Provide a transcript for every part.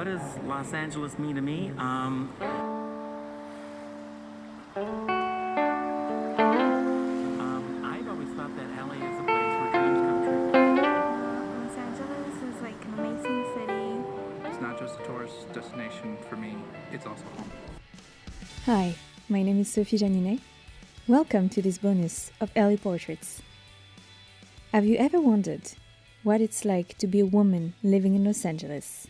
what does Los Angeles mean to me? Um, um, I've always thought that LA is a place where dreams come true. Los Angeles is like an amazing city. It's not just a tourist destination for me, it's also home. Hi, my name is Sophie Janinet. Welcome to this bonus of LA Portraits. Have you ever wondered what it's like to be a woman living in Los Angeles?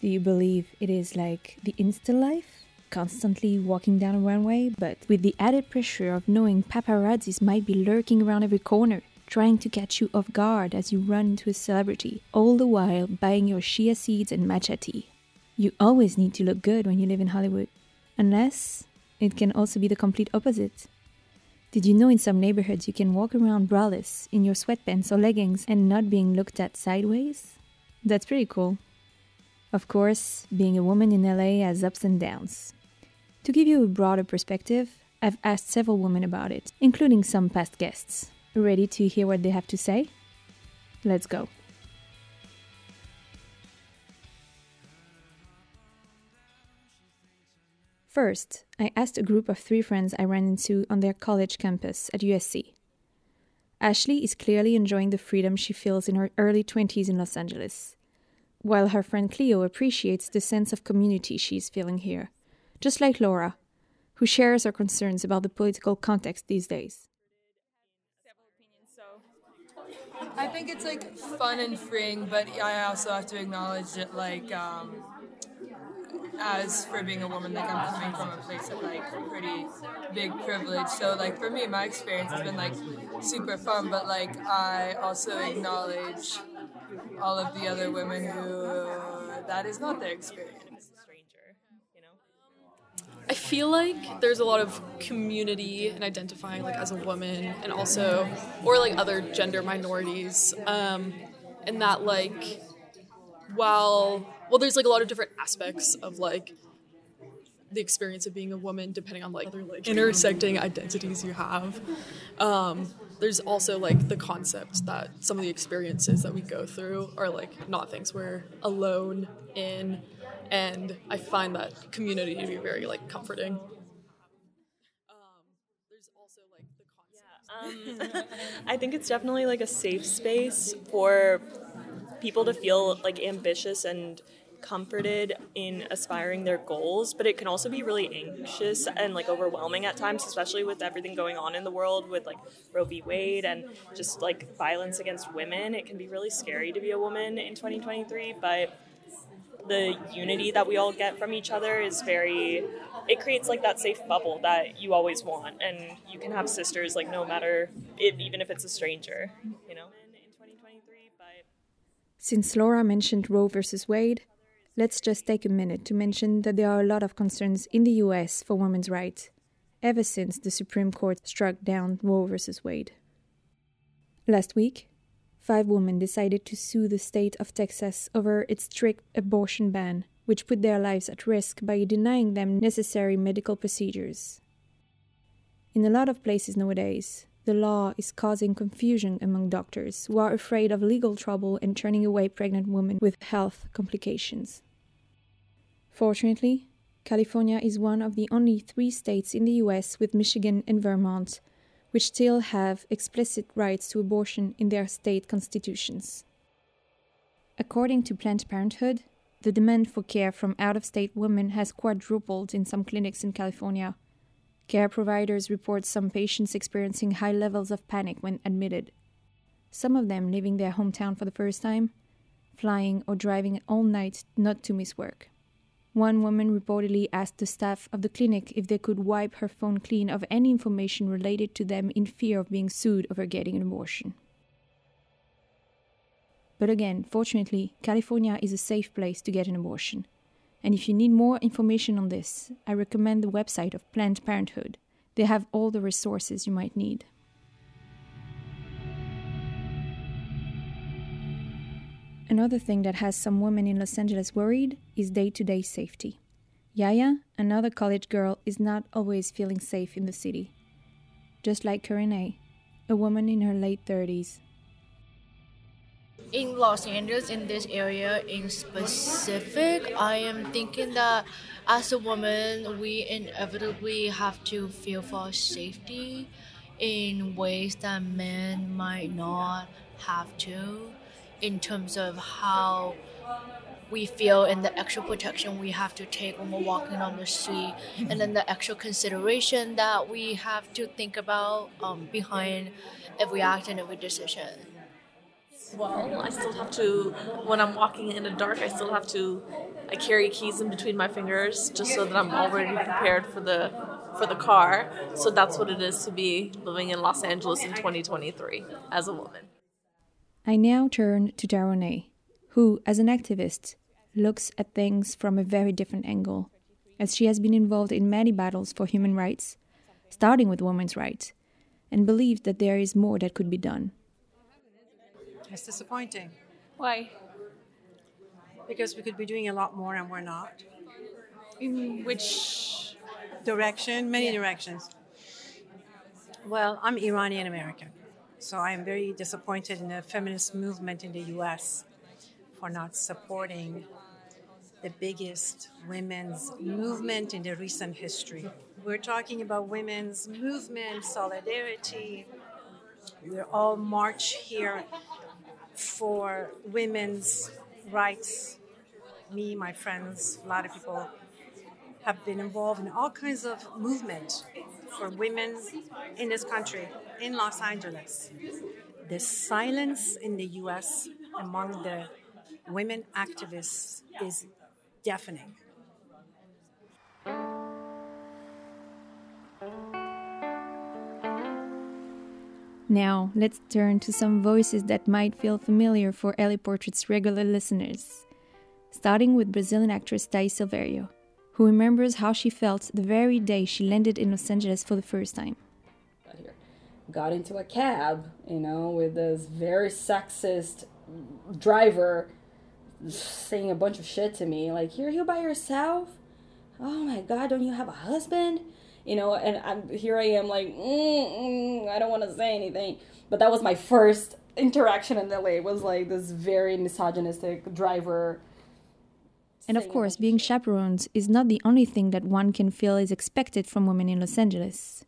Do you believe it is like the Insta life? Constantly walking down a runway, but with the added pressure of knowing paparazzis might be lurking around every corner, trying to catch you off guard as you run into a celebrity, all the while buying your chia seeds and matcha tea. You always need to look good when you live in Hollywood, unless it can also be the complete opposite. Did you know in some neighborhoods you can walk around braless in your sweatpants or leggings and not being looked at sideways? That's pretty cool. Of course, being a woman in LA has ups and downs. To give you a broader perspective, I've asked several women about it, including some past guests. Ready to hear what they have to say? Let's go. First, I asked a group of three friends I ran into on their college campus at USC. Ashley is clearly enjoying the freedom she feels in her early 20s in Los Angeles, while her friend Cleo appreciates the sense of community she is feeling here, just like Laura, who shares her concerns about the political context these days. I think it's like fun and freeing, but I also have to acknowledge that like um, as for being a woman, like I'm coming from a place of like pretty big privilege. So like for me, my experience has been like super fun, but like I also acknowledge all of the other women who that is not their experience. I feel like there's a lot of community and identifying like as a woman and also or like other gender minorities um, and that like while well there's like a lot of different aspects of like the experience of being a woman depending on like other like intersecting identities you have um, there's also like the concept that some of the experiences that we go through are like not things we're alone in and i find that community to be very like comforting. Um, there's also like the concept Um, I think it's definitely like a safe space for people to feel like ambitious and comforted in aspiring their goals, but it can also be really anxious and like overwhelming at times, especially with everything going on in the world with like Roe v. Wade and just like violence against women. It can be really scary to be a woman in 2023, but the unity that we all get from each other is very it creates like that safe bubble that you always want and you can have sisters like no matter if, even if it's a stranger you know in 2023 but Since Laura mentioned Roe versus Wade, let's just take a minute to mention that there are a lot of concerns in the US for women's rights, ever since the Supreme Court struck down Roe versus Wade. Last week, five women decided to sue the state of Texas over its strict abortion ban, which put their lives at risk by denying them necessary medical procedures. In a lot of places nowadays, the law is causing confusion among doctors who are afraid of legal trouble and turning away pregnant women with health complications. Fortunately, California is one of the only three states in the US with Michigan and Vermont which still have explicit rights to abortion in their state constitutions. According to Planned Parenthood, the demand for care from out of state women has quadrupled in some clinics in California. Care providers report some patients experiencing high levels of panic when admitted. Some of them leaving their hometown for the first time, flying or driving all night not to miss work. One woman reportedly asked the staff of the clinic if they could wipe her phone clean of any information related to them in fear of being sued over getting an abortion. But again, fortunately, California is a safe place to get an abortion. And if you need more information on this, I recommend the website of Planned Parenthood. They have all the resources you might need. Another thing that has some women in Los Angeles worried is day to day safety. Yaya, another college girl, is not always feeling safe in the city. Just like Corinne, a woman in her late 30s. In Los Angeles, in this area in specific, I am thinking that as a woman, we inevitably have to feel for safety in ways that men might not have to, in terms of how we feel and the extra protection we have to take when we're walking on the street, and then the extra consideration that we have to think about um, behind every act and every decision. Well, I still have to, when I'm walking in the dark, I still have to, I carry keys in between my fingers just so that I'm already prepared for the for the car. So that's what it is to be living in Los Angeles in 2023 as a woman. I now turn to Darone, who, as an activist, looks at things from a very different angle, as she has been involved in many battles for human rights, starting with women's rights, and believes that there is more that could be done. It's disappointing Why? because we could be doing a lot more and we're not. In which Direction, many directions. Well, I'm Iranian American, so I am very disappointed in the feminist movement in the US for not supporting the biggest women's movement in the recent history. We're talking about women's movement, solidarity. We're all march here for women's rights. Me, my friends, a lot of people have been involved in all kinds of movement for women in this country, in Los Angeles. The silence in the US among the women activists is deafening. Now, let's turn to some voices that might feel familiar for LA Portraits regular listeners. Starting with Brazilian actress Thais Silverio, who remembers how she felt the very day she landed in Los Angeles for the first time. got into a cab, you know, with this very sexist driver saying a bunch of shit to me, like, "You're here by yourself? Oh my god, don't you have a husband?" You know, and I'm here. I am like, mm, mm, I don't want to say anything, but that was my first interaction in LA. Was like this very misogynistic driver. And of course, being chaperoned is not the only thing that one can feel is expected from women in Los Angeles.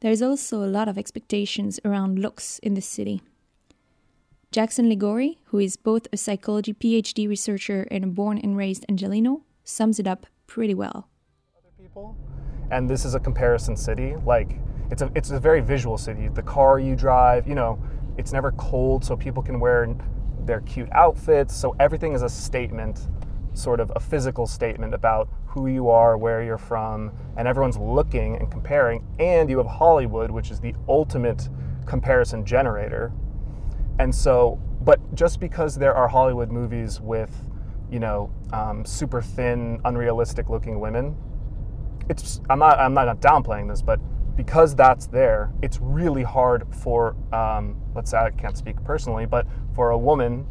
There's also a lot of expectations around looks in the city. Jackson Ligori, who is both a psychology PhD researcher and a born and raised Angelino, sums it up pretty well. people, and this is a comparison city. Like it's a it's a very visual city. The car you drive, you know, it's never cold, so people can wear their cute outfits. So everything is a statement, sort of a physical statement about who you are, where you're from, and everyone's looking and comparing. And you have Hollywood, which is the ultimate comparison generator. And so, but just because there are Hollywood movies with, you know, um, super thin, unrealistic looking women, it's I'm not I'm not downplaying this, but because that's there, it's really hard for um, let's say I can't speak personally, but for a woman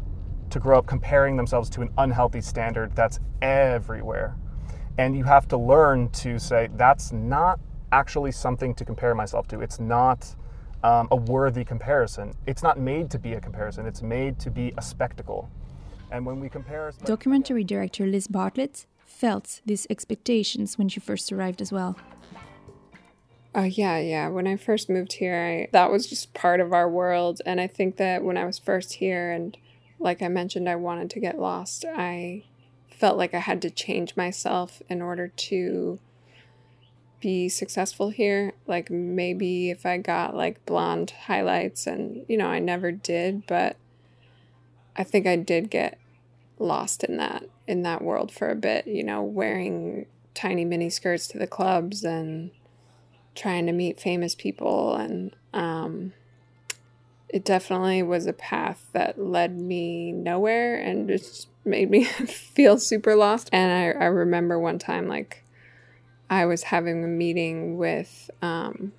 to grow up comparing themselves to an unhealthy standard that's everywhere, and you have to learn to say that's not actually something to compare myself to. It's not. Um, a worthy comparison. It's not made to be a comparison. It's made to be a spectacle. And when we compare, Documentary director Liz Bartlett felt these expectations when she first arrived as well. Uh, yeah, yeah. When I first moved here, I, that was just part of our world. And I think that when I was first here, and like I mentioned, I wanted to get lost, I felt like I had to change myself in order to be successful here. Like maybe if I got like blonde highlights, and you know, I never did, but I think I did get lost in that in that world for a bit, you know, wearing tiny mini skirts to the clubs and trying to meet famous people and um, it definitely was a path that led me nowhere and just made me feel super lost. And I, I remember one time like I was having a meeting with um,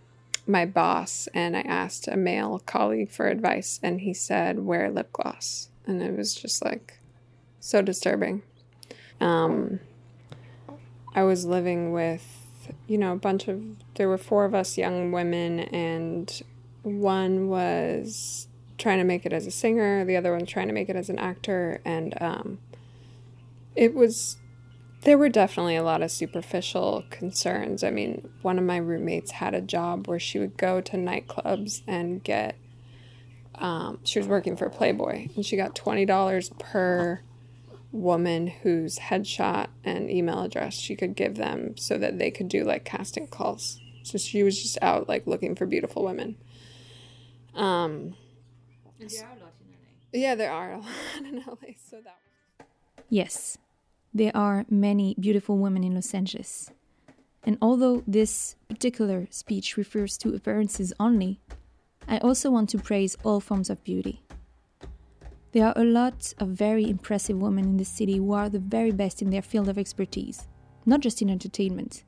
my boss and I asked a male colleague for advice and he said wear lip gloss. And it was just like so disturbing. Um, I was living with, you know, a bunch of, there were four of us young women, and one was trying to make it as a singer, the other one trying to make it as an actor, and um, it was there were definitely a lot of superficial concerns. I mean, one of my roommates had a job where she would go to nightclubs and get. Um, she was working for Playboy, and she got twenty dollars per woman whose headshot and email address she could give them so that they could do like casting calls. So she was just out like looking for beautiful women. Um, yeah, there are a lot in LA. So that. Yes, there are many beautiful women in Los Angeles. And although this particular speech refers to appearances only, I also want to praise all forms of beauty. There are a lot of very impressive women in the city who are the very best in their field of expertise, not just in entertainment,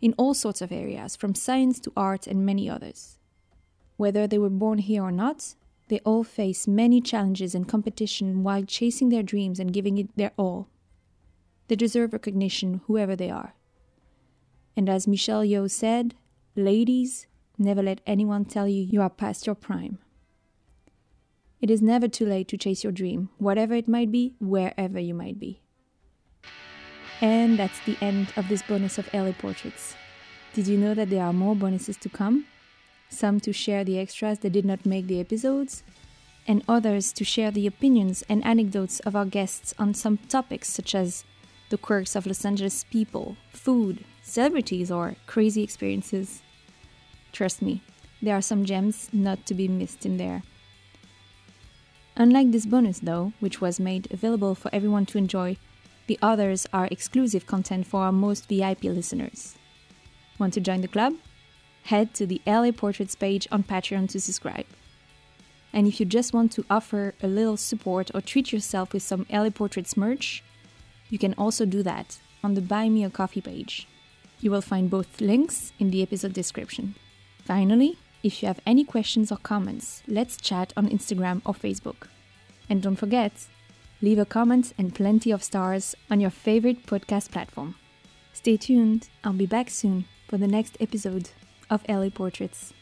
in all sorts of areas, from science to art and many others. Whether they were born here or not, they all face many challenges and competition while chasing their dreams and giving it their all. They deserve recognition, whoever they are. And as Michelle Yeoh said, ladies, never let anyone tell you you are past your prime. It is never too late to chase your dream, whatever it might be, wherever you might be. And that's the end of this bonus of LA Portraits. Did you know that there are more bonuses to come? Some to share the extras that did not make the episodes, and others to share the opinions and anecdotes of our guests on some topics such as the quirks of Los Angeles people, food, celebrities, or crazy experiences. Trust me, there are some gems not to be missed in there. Unlike this bonus, though, which was made available for everyone to enjoy, the others are exclusive content for our most VIP listeners. Want to join the club? Head to the LA Portraits page on Patreon to subscribe. And if you just want to offer a little support or treat yourself with some LA Portraits merch, you can also do that on the Buy Me a Coffee page. You will find both links in the episode description. Finally, if you have any questions or comments, let's chat on Instagram or Facebook. And don't forget, leave a comment and plenty of stars on your favorite podcast platform. Stay tuned, I'll be back soon for the next episode of LA Portraits.